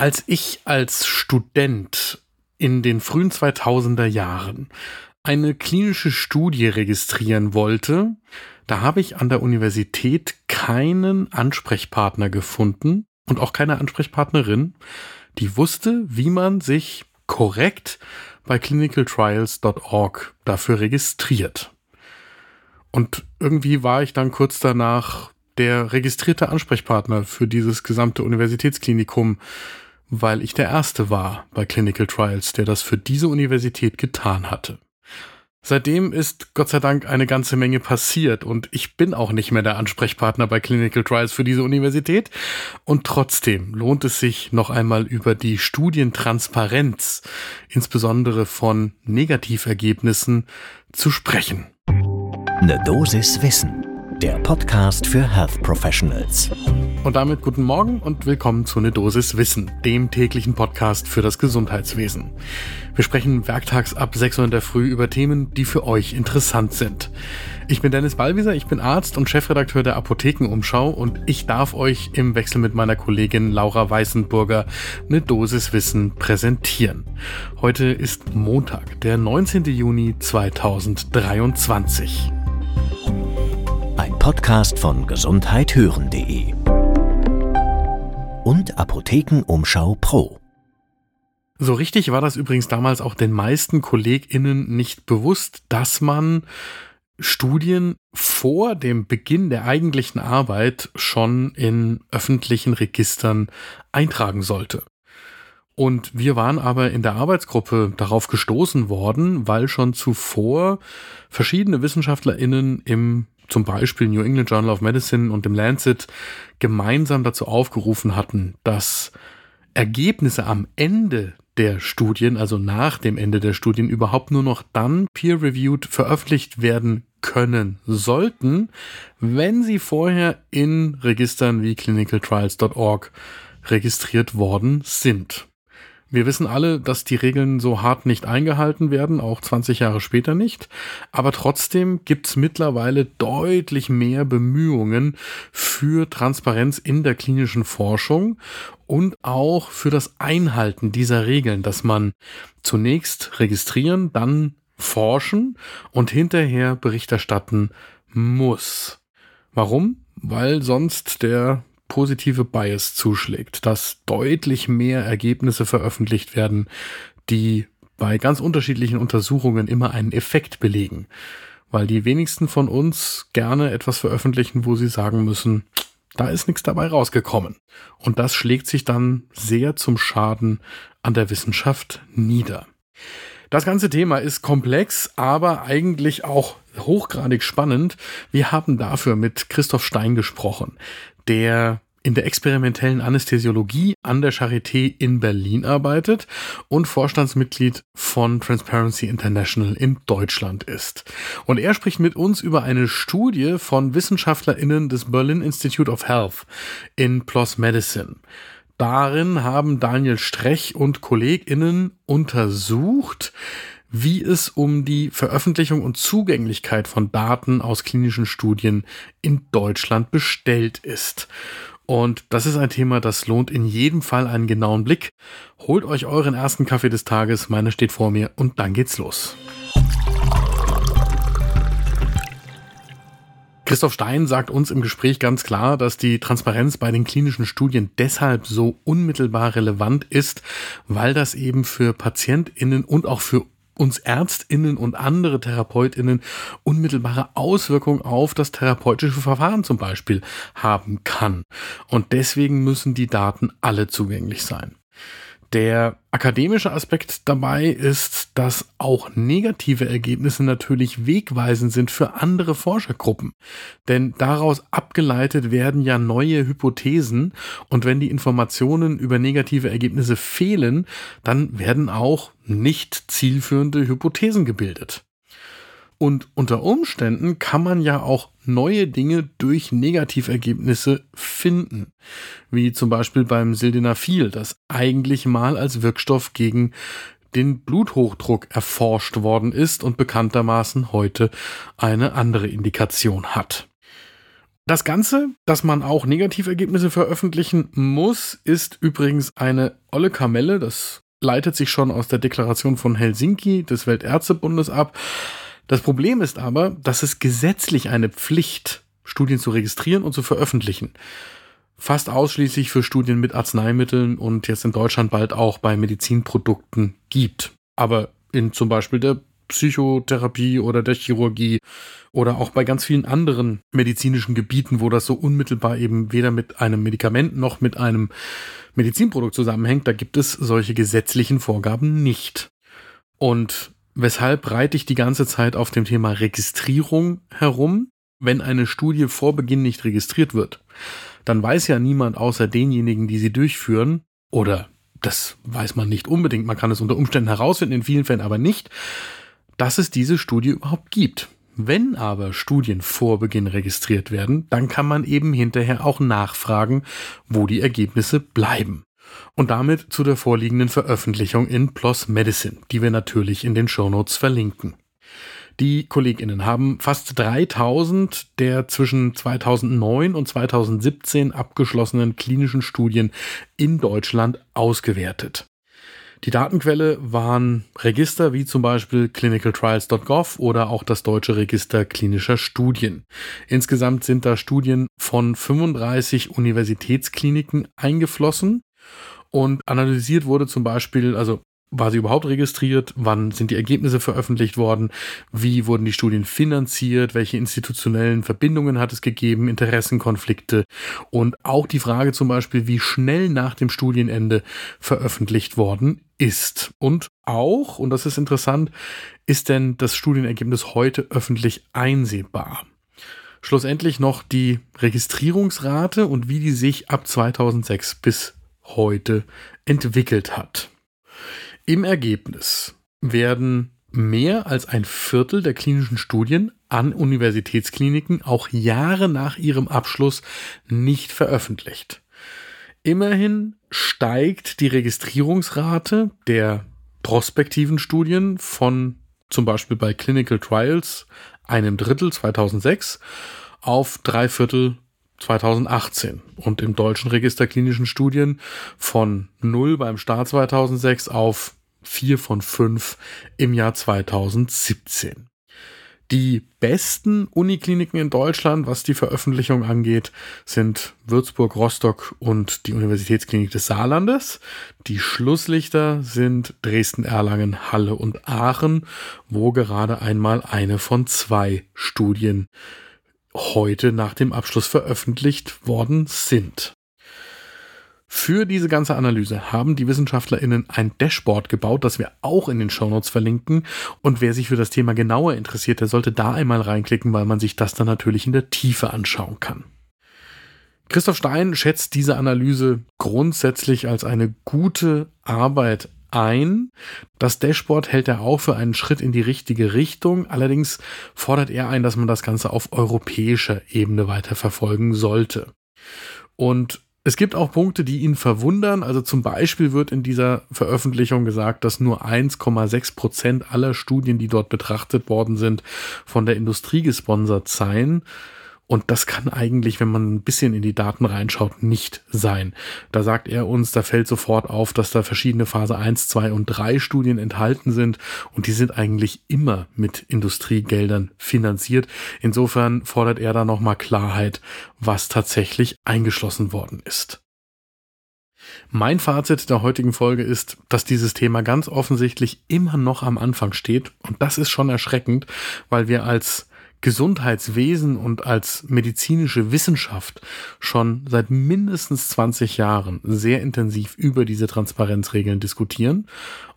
Als ich als Student in den frühen 2000er Jahren eine klinische Studie registrieren wollte, da habe ich an der Universität keinen Ansprechpartner gefunden und auch keine Ansprechpartnerin, die wusste, wie man sich korrekt bei clinicaltrials.org dafür registriert. Und irgendwie war ich dann kurz danach der registrierte Ansprechpartner für dieses gesamte Universitätsklinikum, weil ich der Erste war bei Clinical Trials, der das für diese Universität getan hatte. Seitdem ist Gott sei Dank eine ganze Menge passiert und ich bin auch nicht mehr der Ansprechpartner bei Clinical Trials für diese Universität. Und trotzdem lohnt es sich noch einmal über die Studientransparenz, insbesondere von Negativergebnissen, zu sprechen. Eine Dosis Wissen der Podcast für Health Professionals. Und damit guten Morgen und willkommen zu Ne Dosis Wissen, dem täglichen Podcast für das Gesundheitswesen. Wir sprechen werktags ab 6 Uhr in der Früh über Themen, die für euch interessant sind. Ich bin Dennis Ballwieser, ich bin Arzt und Chefredakteur der Apothekenumschau und ich darf euch im Wechsel mit meiner Kollegin Laura Weißenburger eine Dosis Wissen präsentieren. Heute ist Montag, der 19. Juni 2023. Podcast von gesundheithören.de und Apothekenumschau Pro. So richtig war das übrigens damals auch den meisten KollegInnen nicht bewusst, dass man Studien vor dem Beginn der eigentlichen Arbeit schon in öffentlichen Registern eintragen sollte. Und wir waren aber in der Arbeitsgruppe darauf gestoßen worden, weil schon zuvor verschiedene WissenschaftlerInnen im zum Beispiel New England Journal of Medicine und dem Lancet gemeinsam dazu aufgerufen hatten, dass Ergebnisse am Ende der Studien, also nach dem Ende der Studien, überhaupt nur noch dann peer-reviewed veröffentlicht werden können sollten, wenn sie vorher in Registern wie clinicaltrials.org registriert worden sind. Wir wissen alle, dass die Regeln so hart nicht eingehalten werden, auch 20 Jahre später nicht. Aber trotzdem gibt's mittlerweile deutlich mehr Bemühungen für Transparenz in der klinischen Forschung und auch für das Einhalten dieser Regeln, dass man zunächst registrieren, dann forschen und hinterher Bericht erstatten muss. Warum? Weil sonst der positive Bias zuschlägt, dass deutlich mehr Ergebnisse veröffentlicht werden, die bei ganz unterschiedlichen Untersuchungen immer einen Effekt belegen. Weil die wenigsten von uns gerne etwas veröffentlichen, wo sie sagen müssen, da ist nichts dabei rausgekommen. Und das schlägt sich dann sehr zum Schaden an der Wissenschaft nieder. Das ganze Thema ist komplex, aber eigentlich auch hochgradig spannend. Wir haben dafür mit Christoph Stein gesprochen der in der experimentellen Anästhesiologie an der Charité in Berlin arbeitet und Vorstandsmitglied von Transparency International in Deutschland ist. Und er spricht mit uns über eine Studie von WissenschaftlerInnen des Berlin Institute of Health in PLOS Medicine. Darin haben Daniel Strech und KollegInnen untersucht, wie es um die Veröffentlichung und Zugänglichkeit von Daten aus klinischen Studien in Deutschland bestellt ist. Und das ist ein Thema, das lohnt in jedem Fall einen genauen Blick. Holt euch euren ersten Kaffee des Tages, meiner steht vor mir und dann geht's los. Christoph Stein sagt uns im Gespräch ganz klar, dass die Transparenz bei den klinischen Studien deshalb so unmittelbar relevant ist, weil das eben für PatientInnen und auch für uns Ärztinnen und andere Therapeutinnen unmittelbare Auswirkungen auf das therapeutische Verfahren zum Beispiel haben kann. Und deswegen müssen die Daten alle zugänglich sein. Der akademische Aspekt dabei ist, dass auch negative Ergebnisse natürlich wegweisend sind für andere Forschergruppen. Denn daraus abgeleitet werden ja neue Hypothesen und wenn die Informationen über negative Ergebnisse fehlen, dann werden auch nicht zielführende Hypothesen gebildet. Und unter Umständen kann man ja auch neue Dinge durch Negativergebnisse finden. Wie zum Beispiel beim Sildenafil, das eigentlich mal als Wirkstoff gegen den Bluthochdruck erforscht worden ist und bekanntermaßen heute eine andere Indikation hat. Das Ganze, dass man auch Negativergebnisse veröffentlichen muss, ist übrigens eine olle Kamelle. Das leitet sich schon aus der Deklaration von Helsinki des Weltärztebundes ab. Das Problem ist aber, dass es gesetzlich eine Pflicht, Studien zu registrieren und zu veröffentlichen. Fast ausschließlich für Studien mit Arzneimitteln und jetzt in Deutschland bald auch bei Medizinprodukten gibt. Aber in zum Beispiel der Psychotherapie oder der Chirurgie oder auch bei ganz vielen anderen medizinischen Gebieten, wo das so unmittelbar eben weder mit einem Medikament noch mit einem Medizinprodukt zusammenhängt, da gibt es solche gesetzlichen Vorgaben nicht. Und weshalb reite ich die ganze Zeit auf dem Thema Registrierung herum? Wenn eine Studie vor Beginn nicht registriert wird, dann weiß ja niemand außer denjenigen, die sie durchführen, oder das weiß man nicht unbedingt, man kann es unter Umständen herausfinden, in vielen Fällen aber nicht, dass es diese Studie überhaupt gibt. Wenn aber Studien vor Beginn registriert werden, dann kann man eben hinterher auch nachfragen, wo die Ergebnisse bleiben. Und damit zu der vorliegenden Veröffentlichung in PLOS Medicine, die wir natürlich in den Shownotes verlinken. Die Kolleginnen haben fast 3000 der zwischen 2009 und 2017 abgeschlossenen klinischen Studien in Deutschland ausgewertet. Die Datenquelle waren Register wie zum Beispiel clinicaltrials.gov oder auch das deutsche Register klinischer Studien. Insgesamt sind da Studien von 35 Universitätskliniken eingeflossen und analysiert wurde zum Beispiel, also war sie überhaupt registriert? Wann sind die Ergebnisse veröffentlicht worden? Wie wurden die Studien finanziert? Welche institutionellen Verbindungen hat es gegeben? Interessenkonflikte? Und auch die Frage zum Beispiel, wie schnell nach dem Studienende veröffentlicht worden ist. Und auch, und das ist interessant, ist denn das Studienergebnis heute öffentlich einsehbar? Schlussendlich noch die Registrierungsrate und wie die sich ab 2006 bis heute entwickelt hat. Im Ergebnis werden mehr als ein Viertel der klinischen Studien an Universitätskliniken auch Jahre nach ihrem Abschluss nicht veröffentlicht. Immerhin steigt die Registrierungsrate der prospektiven Studien von zum Beispiel bei Clinical Trials einem Drittel 2006 auf drei Viertel 2018 und im deutschen Register klinischen Studien von 0 beim Start 2006 auf vier von fünf im Jahr 2017. Die besten Unikliniken in Deutschland, was die Veröffentlichung angeht, sind Würzburg, Rostock und die Universitätsklinik des Saarlandes. Die Schlusslichter sind Dresden, Erlangen, Halle und Aachen, wo gerade einmal eine von zwei Studien heute nach dem Abschluss veröffentlicht worden sind. Für diese ganze Analyse haben die WissenschaftlerInnen ein Dashboard gebaut, das wir auch in den Shownotes verlinken. Und wer sich für das Thema genauer interessiert, der sollte da einmal reinklicken, weil man sich das dann natürlich in der Tiefe anschauen kann. Christoph Stein schätzt diese Analyse grundsätzlich als eine gute Arbeit ein. Das Dashboard hält er auch für einen Schritt in die richtige Richtung. Allerdings fordert er ein, dass man das Ganze auf europäischer Ebene weiter verfolgen sollte. Und es gibt auch Punkte, die ihn verwundern. Also zum Beispiel wird in dieser Veröffentlichung gesagt, dass nur 1,6 Prozent aller Studien, die dort betrachtet worden sind, von der Industrie gesponsert seien. Und das kann eigentlich, wenn man ein bisschen in die Daten reinschaut, nicht sein. Da sagt er uns, da fällt sofort auf, dass da verschiedene Phase 1, 2 und 3 Studien enthalten sind und die sind eigentlich immer mit Industriegeldern finanziert. Insofern fordert er da nochmal Klarheit, was tatsächlich eingeschlossen worden ist. Mein Fazit der heutigen Folge ist, dass dieses Thema ganz offensichtlich immer noch am Anfang steht und das ist schon erschreckend, weil wir als Gesundheitswesen und als medizinische Wissenschaft schon seit mindestens 20 Jahren sehr intensiv über diese Transparenzregeln diskutieren.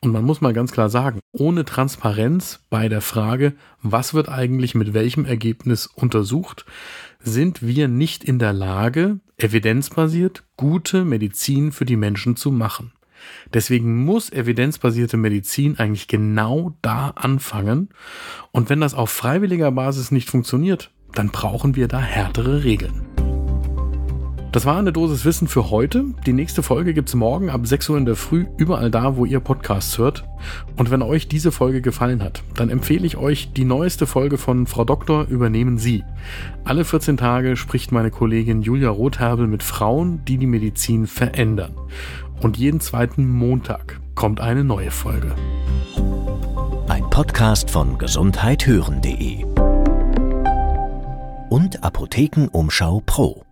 Und man muss mal ganz klar sagen, ohne Transparenz bei der Frage, was wird eigentlich mit welchem Ergebnis untersucht, sind wir nicht in der Lage, evidenzbasiert gute Medizin für die Menschen zu machen. Deswegen muss evidenzbasierte Medizin eigentlich genau da anfangen. Und wenn das auf freiwilliger Basis nicht funktioniert, dann brauchen wir da härtere Regeln. Das war eine Dosis Wissen für heute. Die nächste Folge gibt es morgen ab 6 Uhr in der Früh überall da, wo ihr Podcasts hört. Und wenn euch diese Folge gefallen hat, dann empfehle ich euch die neueste Folge von Frau Doktor übernehmen Sie. Alle 14 Tage spricht meine Kollegin Julia Rotherbel mit Frauen, die die Medizin verändern. Und jeden zweiten Montag kommt eine neue Folge. Ein Podcast von gesundheithören.de und Apothekenumschau Pro.